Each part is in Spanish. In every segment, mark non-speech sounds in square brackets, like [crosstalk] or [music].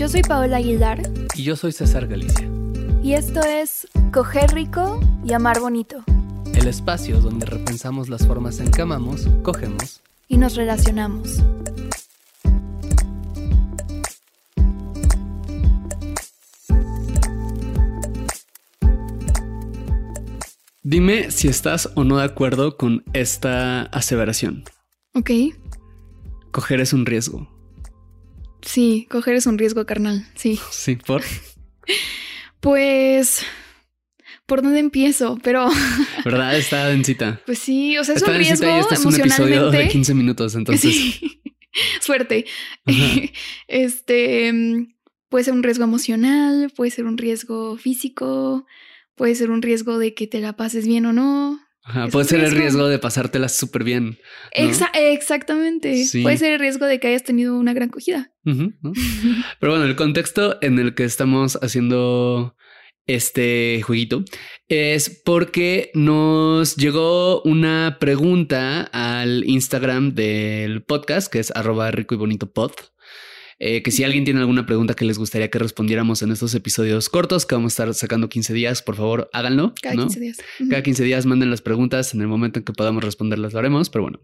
Yo soy Paola Aguilar. Y yo soy César Galicia. Y esto es Coger Rico y Amar Bonito. El espacio donde repensamos las formas en que amamos, cogemos y nos relacionamos. Dime si estás o no de acuerdo con esta aseveración. Ok. Coger es un riesgo. Sí, coger es un riesgo carnal, sí. [laughs] Sí, ¿por? pues... ¿Por dónde empiezo? Pero... [laughs] ¿Verdad? Está densita. Pues sí, o sea, es un riesgo y este es un episodio de 15 minutos, entonces... Sí. [laughs] Suerte. Este... Puede ser un riesgo emocional, puede ser un riesgo físico, puede ser un riesgo de que te la pases bien o no puede ser el riesgo de pasártela súper bien. exactamente. Puede ser el riesgo de que hayas tenido una gran cogida. [laughs] Pero bueno, el contexto en el que estamos haciendo este jueguito es porque nos llegó una pregunta al Instagram del podcast, que es arroba rico y bonito pod. Eh, que si alguien tiene alguna pregunta que les gustaría que respondiéramos en estos episodios cortos que vamos a estar sacando 15 días, por favor, háganlo. Cada 15 días. Cada 15 días manden las preguntas. En el momento en que podamos responderlas lo haremos. Pero bueno,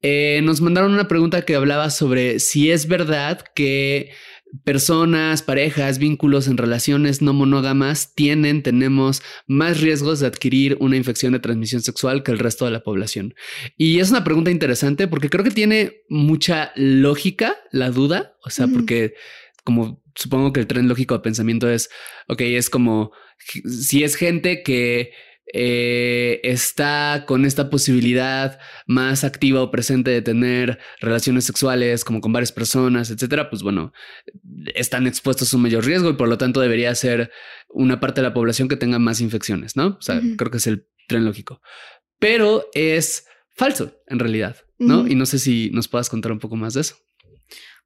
eh, nos mandaron una pregunta que hablaba sobre si es verdad que personas, parejas, vínculos en relaciones no monógamas tienen, tenemos más riesgos de adquirir una infección de transmisión sexual que el resto de la población. Y es una pregunta interesante porque creo que tiene mucha lógica la duda, o sea, porque como supongo que el tren lógico de pensamiento es, ok, es como si es gente que eh, está con esta posibilidad más activa o presente de tener relaciones sexuales como con varias personas, etcétera, pues bueno, están expuestos a un mayor riesgo y por lo tanto debería ser una parte de la población que tenga más infecciones, ¿no? O sea, creo que es el tren lógico. Pero es falso en realidad, ¿no? Y no sé si nos puedas contar un poco más de eso.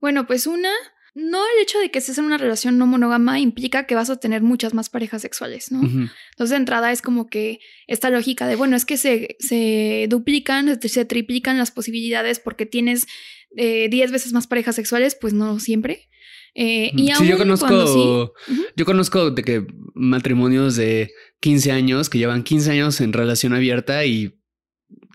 Bueno, pues una, no el hecho de que estés en una relación no monógama implica que vas a tener muchas más parejas sexuales, ¿no? Entonces, de entrada es como que esta lógica de, bueno, es que se, se duplican, se triplican las posibilidades porque tienes 10 eh, veces más parejas sexuales, pues no siempre. Eh, y sí, yo conozco, yo conozco de que matrimonios de 15 años que llevan 15 años en relación abierta y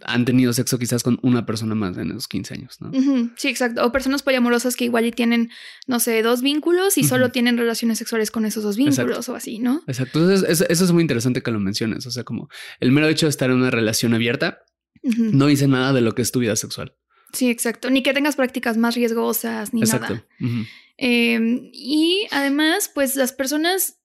han tenido sexo quizás con una persona más en esos 15 años, ¿no? Sí, exacto. O personas poliamorosas que igual y tienen, no sé, dos vínculos y solo tienen relaciones sexuales con esos dos vínculos o así, ¿no? Exacto. Entonces, eso, es muy interesante que lo menciones. O sea, como el mero hecho de estar en una relación abierta no dice nada de lo que es tu vida sexual. Sí, exacto. Ni que tengas prácticas más riesgosas ni nada. Em, y además, pues las personas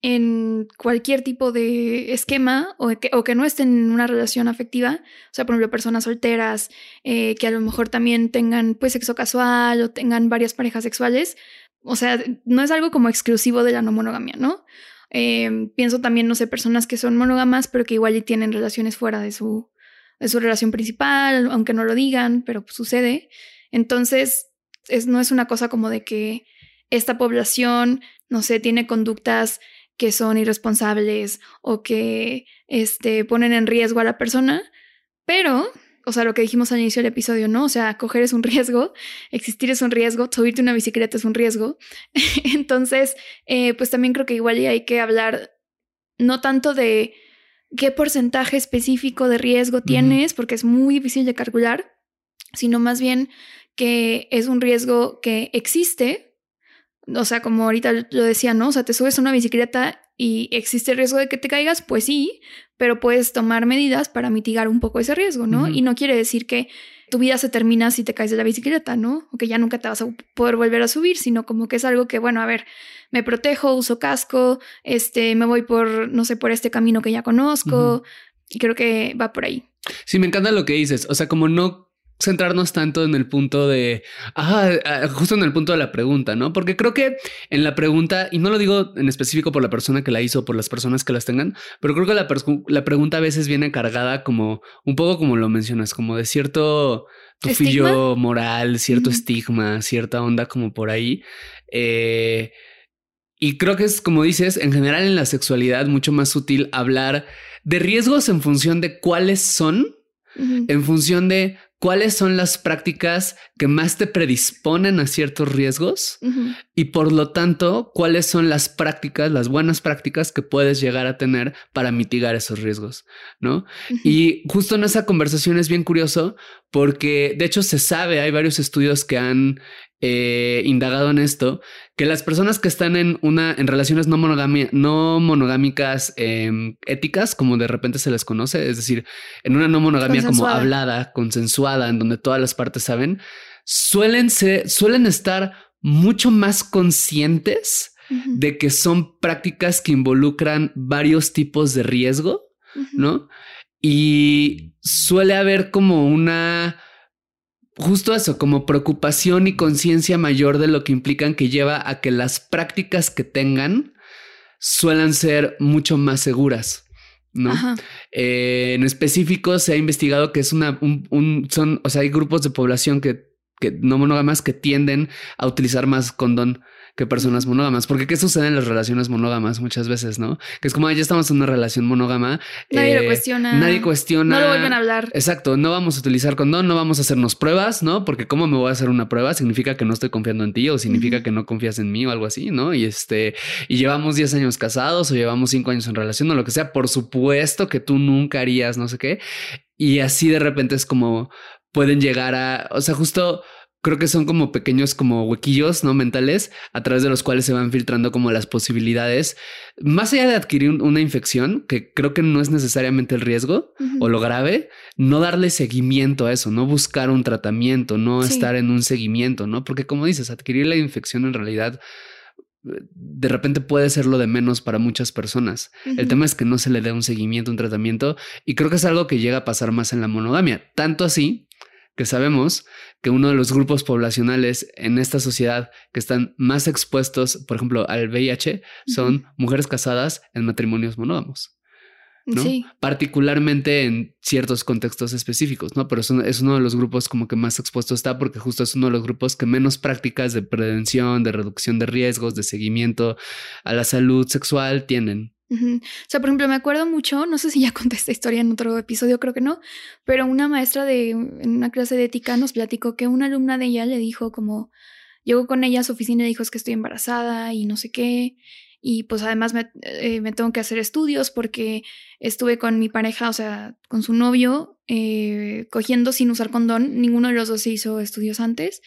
en cualquier tipo de esquema o que, no estén en una relación afectiva, o sea, por ejemplo, personas solteras eh, que a lo mejor también tengan pues sexo casual o tengan varias parejas sexuales, o sea, no es algo como exclusivo de la no monogamia, ¿no? Em, pienso también, no sé, personas que son monógamas, pero que igual y tienen relaciones fuera de su, de su relación principal, aunque no lo digan, pero pues, sucede. Entonces, es, no es una cosa como de que esta población, no sé, tiene conductas que son irresponsables o que este, ponen en riesgo a la persona, pero, o sea, lo que dijimos al inicio del episodio, ¿no? O sea, coger es un riesgo, [laughs] existir es un riesgo, subirte una bicicleta es un riesgo. [laughs] Entonces, eh, pues también creo que igual hay que hablar no tanto de qué porcentaje específico de riesgo tienes, porque es muy difícil de calcular, sino más bien que es un riesgo que existe, o sea, como ahorita lo decía, ¿no? O sea, te subes a una bicicleta y existe el riesgo de que te caigas, pues sí, pero puedes tomar medidas para mitigar un poco ese riesgo, ¿no? Y no quiere decir que tu vida se termina si te caes de la bicicleta, ¿no? O que ya nunca te vas a poder volver a subir, sino como que es algo que, bueno, a ver, me protejo, uso casco, este, me voy por, no sé, por este camino que ya conozco, Y creo que va por ahí. Sí, me encanta lo que dices. O sea, como no centrarnos tanto en el punto de, ah, justo en el punto de la pregunta, ¿no? Porque creo que en la pregunta, y no lo digo en específico por la persona que la hizo, por las personas que las tengan, pero creo que la, la pregunta a veces viene cargada como, un poco como lo mencionas, como de cierto tufillo moral, cierto estigma, cierta onda como por ahí. Eh, y creo que es, como dices, en general en la sexualidad mucho más útil hablar de riesgos en función de cuáles son, en función de cuáles son las prácticas que más te predisponen a ciertos riesgos y por lo tanto, cuáles son las prácticas, las buenas prácticas que puedes llegar a tener para mitigar esos riesgos, ¿no? Y justo en esa conversación es bien curioso porque de hecho se sabe, hay varios estudios que han eh, indagado en esto, que las personas que están en una en relaciones no, no monogámicas em, éticas, como de repente se les conoce, es decir, en una no monogamia como hablada, consensuada, en donde todas las partes saben, suelen ser, suelen estar mucho más conscientes de que son prácticas que involucran varios tipos de riesgo, ¿no? Y suele haber como una justo eso, como preocupación y conciencia mayor de lo que implican que lleva a que las prácticas que tengan suelan ser mucho más seguras. ¿no? Eh, en específico se ha investigado que es una, un, son, o sea, hay grupos de población que, que no monógamas que tienden a utilizar más condón que personas monógamas. Porque ¿qué sucede en las relaciones monógamas muchas veces, no? Que es como, ya estamos en una relación monógama. Nadie lo eh, cuestiona. Nadie cuestiona. No lo vuelven a hablar. Exacto. No vamos a utilizar condón, no vamos a hacernos pruebas, ¿no? Porque ¿cómo me voy a hacer una prueba? Significa que no estoy confiando en ti o significa que no confías en mí o algo así, ¿no? Y este, y llevamos 10 años casados o llevamos 5 años en relación o lo que sea. Por supuesto que tú nunca harías no sé qué. Y así de repente es como pueden llegar a, o sea, justo creo que son como pequeños como huequillos, ¿no? Mentales, a través de los cuales se van filtrando como las posibilidades, más allá de adquirir una infección, que creo que no es necesariamente el riesgo o lo grave, no darle seguimiento a eso, no buscar un tratamiento, no estar en un seguimiento, ¿no? Porque como dices, adquirir la infección en realidad de repente puede ser lo de menos para muchas personas. El tema es que no se le dé un seguimiento, un tratamiento, y creo que es algo que llega a pasar más en la monogamia. Tanto así que sabemos que uno de los grupos poblacionales en esta sociedad que están más expuestos, por ejemplo, al VIH, son mujeres casadas en matrimonios monógamos. ¿no? Particularmente en ciertos contextos específicos, ¿no? Pero es uno de los grupos como que más expuesto está porque justo es uno de los grupos que menos prácticas de prevención, de reducción de riesgos, de seguimiento a la salud sexual tienen. O sea, por ejemplo, me acuerdo mucho, no sé si ya [laughs] conté esta historia en otro episodio, creo que no, pero una maestra de en una clase de ética nos platicó que una alumna de ella le dijo como, llegó con ella a su oficina y dijo es que estoy embarazada y no sé qué, y pues además me, eh, tengo que hacer estudios porque estuve con mi pareja, o sea, con su novio, eh, cogiendo sin usar condón, ninguno de los dos se hizo estudios antes,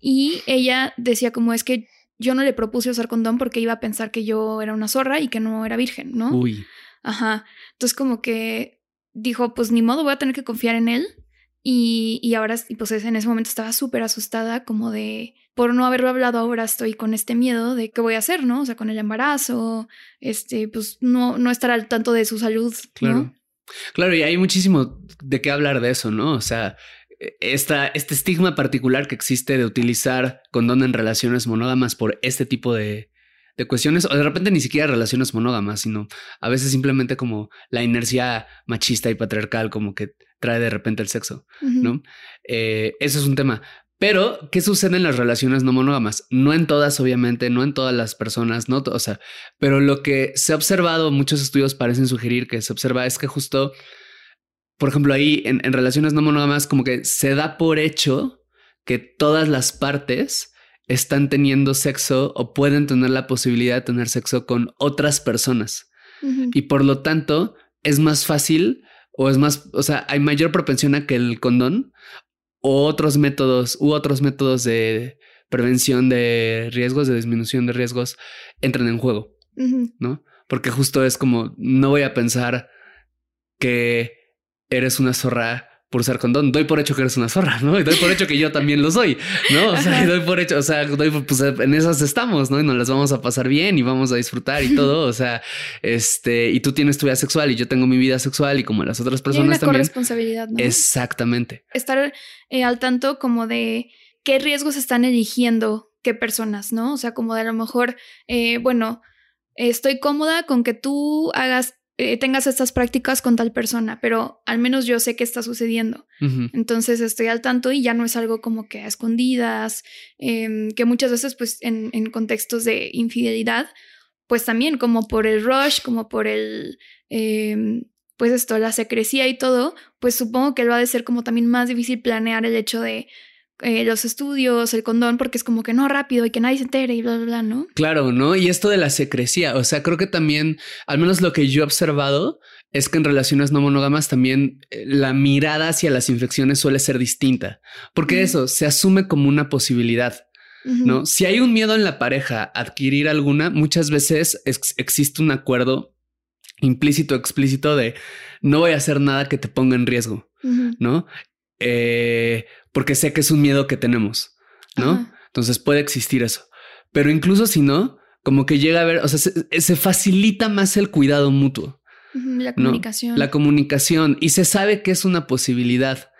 y ella decía como es que yo no le propuse usar condón porque iba a pensar que yo era una zorra y que no era virgen, ¿no? Uy. Ajá. Entonces como que dijo, pues ni modo, voy a tener que confiar en él. Y, y ahora, y pues en ese momento estaba súper asustada como de, por no haberlo hablado ahora estoy con este miedo de qué voy a hacer, ¿no? O sea, con el embarazo, este, pues no, no estar al tanto de su salud. Claro. Claro, y hay muchísimo de qué hablar de eso, ¿no? O sea, esta, este estigma particular que existe de utilizar condón en relaciones monógamas por este tipo de, de cuestiones, o de repente ni siquiera relaciones monógamas, sino a veces simplemente como la inercia machista y patriarcal como que trae de repente el sexo, ¿no? Eh, eso es un tema. Pero, ¿qué sucede en las relaciones no monógamas? No en todas, obviamente, no en todas las personas, no, o sea, pero lo que se ha observado, muchos estudios parecen sugerir que se observa es que justo por ejemplo, ahí en, relaciones no monógamas, como que se da por hecho que todas las partes están teniendo sexo o pueden tener la posibilidad de tener sexo con otras personas. Y por lo tanto, es más fácil o es más, o sea, hay mayor propensión a que el condón o otros métodos u otros métodos de prevención de riesgos, de disminución de riesgos, entren en juego, ¿no? Porque justo es como, no voy a pensar que eres una zorra por usar condón, doy por hecho que eres una zorra, ¿no? Y doy por hecho que yo también lo soy, ¿no? O sea, doy por hecho, o sea, doy, pues en esas estamos, ¿no? Y nos las vamos a pasar bien y vamos a disfrutar y todo, o sea, este, y tú tienes tu vida sexual y yo tengo mi vida sexual y como las otras personas y una también. responsabilidad, ¿no? Exactamente. Estar eh, al tanto como de qué riesgos están eligiendo qué personas, ¿no? O sea, como de a lo mejor, eh, bueno, estoy cómoda con que tú hagas eh, tengas estas prácticas con tal persona, pero al menos yo sé qué está sucediendo. Entonces estoy al tanto y ya no es algo como que a escondidas, em, que muchas veces pues en, contextos de infidelidad, pues también como por el rush, como por el, em, pues esto, la secrecía y todo, pues supongo que lo ha de ser como también más difícil planear el hecho de eh, los estudios, el condón, porque es como que no rápido y que nadie se entere y bla, bla, bla, ¿no? Claro, ¿no? Y esto de la secrecía, o sea, creo que también, al menos lo que yo he observado, es que en relaciones no monógamas también eh, la mirada hacia las infecciones suele ser distinta, porque eso se asume como una posibilidad. ¿No? Si hay un miedo en la pareja a adquirir alguna, muchas veces existe un acuerdo implícito, explícito de no voy a hacer nada que te ponga en riesgo, ¿no? Eh, porque sé que es un miedo que tenemos, ¿no? Entonces puede existir eso. Pero incluso si no, como que llega a ver, o sea, se, facilita más el cuidado mutuo. La comunicación. La comunicación. Y se sabe que es una posibilidad.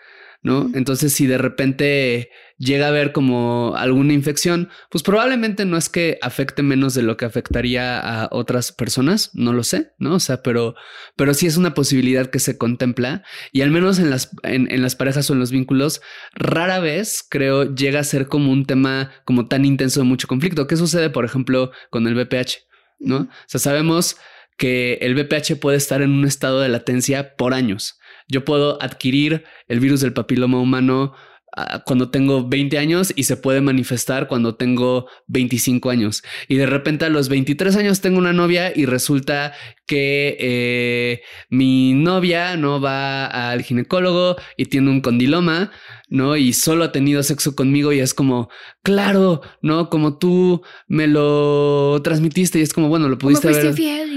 ¿No? Entonces, si de repente llega a haber como alguna infección, pues probablemente no es que afecte menos de lo que afectaría a otras personas, no lo sé, ¿no? O sea, pero, pero sí es una posibilidad que se contempla y al menos en las, en, las parejas o en los vínculos, rara vez creo llega a ser como un tema como tan intenso de mucho conflicto. ¿Qué sucede, por ejemplo, con el VPH? ¿No? O sea, sabemos que el VPH puede estar en un estado de latencia por años. Yo puedo adquirir el virus del papiloma humano ah, cuando tengo 20 años y se puede manifestar cuando tengo 25 años. Y de repente a los 23 años tengo una novia y resulta que eh, mi novia no va al ginecólogo y tiene un condiloma ¿no? Y solo ha tenido sexo conmigo y es como, claro, ¿no? Como tú me lo transmitiste y es como, bueno, lo pudiste haber...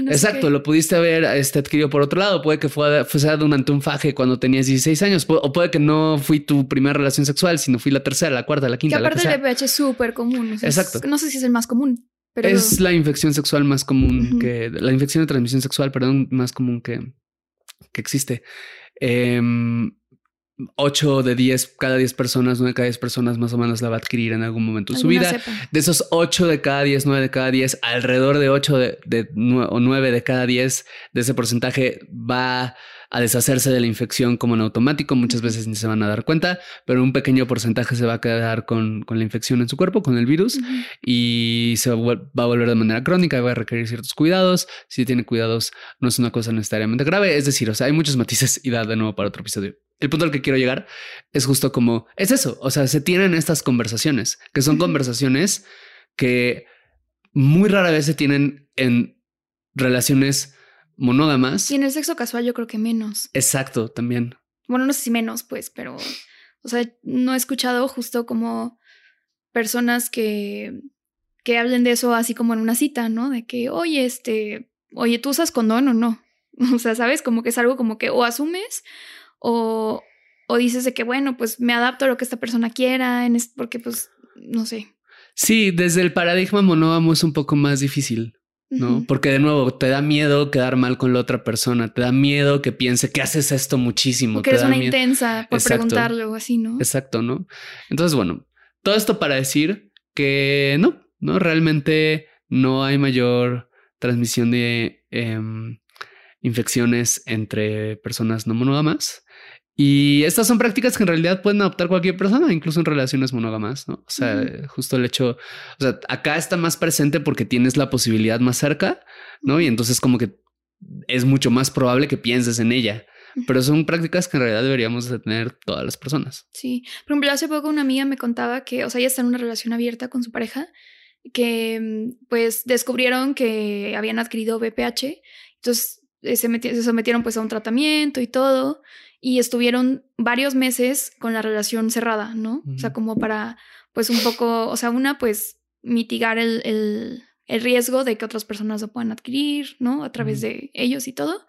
Exacto, lo pudiste haber este, adquirido por otro lado. Puede que fue, fuese durante un faje cuando tenías 16 años o puede que no fui tu primera relación sexual, sino fui la tercera, la cuarta, la quinta. Que aparte del VPH es súper común. Exacto. no sé si es el más común. Pero... Es la infección sexual más común que... La infección de transmisión sexual, perdón, más común que, que existe. Eh, 8 de 10, cada 10 personas, 9 de cada 10 personas más o menos la va a adquirir en algún momento de su vida. De esos 8 de cada 10, 9 de cada 10, alrededor de 8 de, de, o 9 de cada 10 de ese porcentaje va a deshacerse de la infección como en automático. Muchas veces ni se van a dar cuenta, pero un pequeño porcentaje se va a quedar con, con la infección en su cuerpo, con el virus, y se va, va, a volver de manera crónica, va a requerir ciertos cuidados. Si tiene cuidados, no es una cosa necesariamente grave. Es decir, o sea, hay muchos matices y da de nuevo para otro episodio el punto al que quiero llegar es justo como es eso. O sea, se tienen estas conversaciones que son conversaciones que muy rara vez se tienen en relaciones monógamas. Y en el sexo casual, yo creo que menos. Exacto, también. Bueno, no sé si menos, pues, pero o sea, no he escuchado justo como personas que que hablen de eso así como en una cita, ¿no? De que, oye, este, oye, ¿tú usas condón o no? [laughs] O sea, ¿sabes? Como que es algo como que o asumes o, o dices de que, bueno, pues me adapto a lo que esta persona quiera, en porque pues, no sé. Sí, desde el paradigma monógamo es un poco más difícil, ¿no? Porque de nuevo, te da miedo quedar mal con la otra persona, te da miedo que piense que haces esto muchísimo. Que eres una intensa por preguntarle o así, ¿no? Exacto, ¿no? Entonces, bueno, todo esto para decir que no, no, realmente no hay mayor transmisión de em, infecciones entre personas no monógamas. Y estas son prácticas que en realidad pueden adoptar cualquier persona, incluso en relaciones monógamas, ¿no? O sea, justo el hecho, o sea, acá está más presente porque tienes la posibilidad más cerca, ¿no? Y entonces como que es mucho más probable que pienses en ella. Pero son prácticas que en realidad deberíamos de tener todas las personas. Sí. Por ejemplo, hace poco una amiga me contaba que, o sea, ella está en una relación abierta con su pareja, que mm, pues descubrieron que habían adquirido BPH. Entonces eh, se, se sometieron pues a un tratamiento y todo y estuvieron varios meses con la relación cerrada, ¿no? O sea, como para, pues un poco, o sea, una, pues mitigar el, el, el riesgo de que otras personas lo puedan adquirir, ¿no? A través de ellos y todo.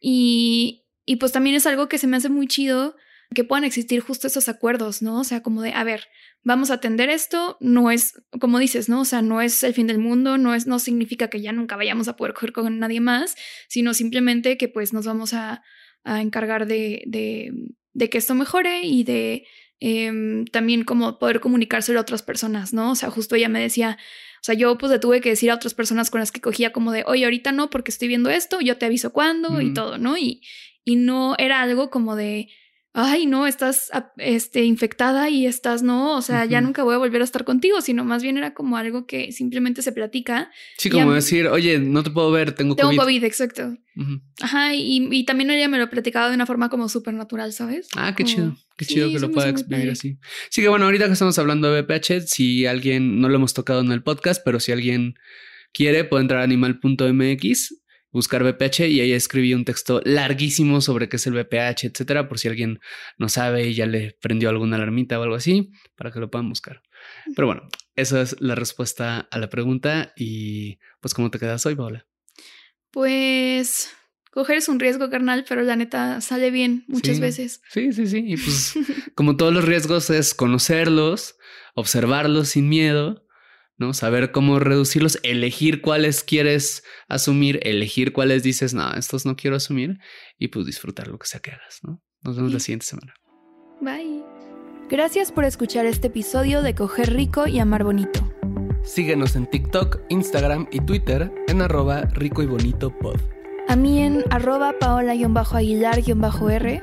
Y, y pues también es algo que se me hace muy chido que puedan existir justo esos acuerdos, ¿no? O sea, como de, a ver, vamos a atender esto, no es, como dices, ¿no? O sea, no es el fin del mundo, no es, no significa que ya nunca vayamos a poder coger con nadie más, sino simplemente que pues nos vamos a, encargar de, de, que esto mejore y de em, también como poder comunicárselo a otras personas, ¿no? O sea, justo ella me decía, o sea, yo pues le tuve que decir a otras personas con las que cogía como de, oye, ahorita no, porque estoy viendo esto, yo te aviso cuándo y todo, ¿no? Y, y no era algo como de, ay, no, estás este, infectada y estás, no, o sea, ya nunca voy a volver a estar contigo, sino más bien era como algo que simplemente se platica. Sí, como decir, oye, no te puedo ver, tengo, COVID. Tengo COVID, exacto. Ajá, y, y, también ella me lo platicaba de una forma como súper natural, ¿sabes? Ah, qué chido, qué chido que lo pueda exprimir así. Sí, que bueno, ahorita que estamos hablando de BPH, si alguien, no lo hemos tocado en el podcast, pero si alguien quiere, puede entrar a animal.mx buscar BPH y ahí escribí un texto larguísimo sobre qué es el BPH, etcétera, por si alguien no sabe y ya le prendió alguna alarmita o algo así, para que lo puedan buscar. Pero bueno, esa es la respuesta a la pregunta y pues ¿cómo te quedas hoy, Paola? Pues coger es un riesgo, carnal, pero la neta sale bien muchas veces. Sí, sí, sí. Y pues [laughs] como todos los riesgos es conocerlos, observarlos sin miedo ¿no? Saber cómo reducirlos, elegir cuáles quieres asumir, elegir cuáles dices, no, estos no quiero asumir y pues disfrutar lo que sea que hagas, ¿no? Nos vemos la siguiente semana. Bye. Gracias por escuchar este episodio de Coger Rico y Amar Bonito. Síguenos en TikTok, Instagram y Twitter en arroba rico y bonito pod. A mí en arroba paola-aguilar-r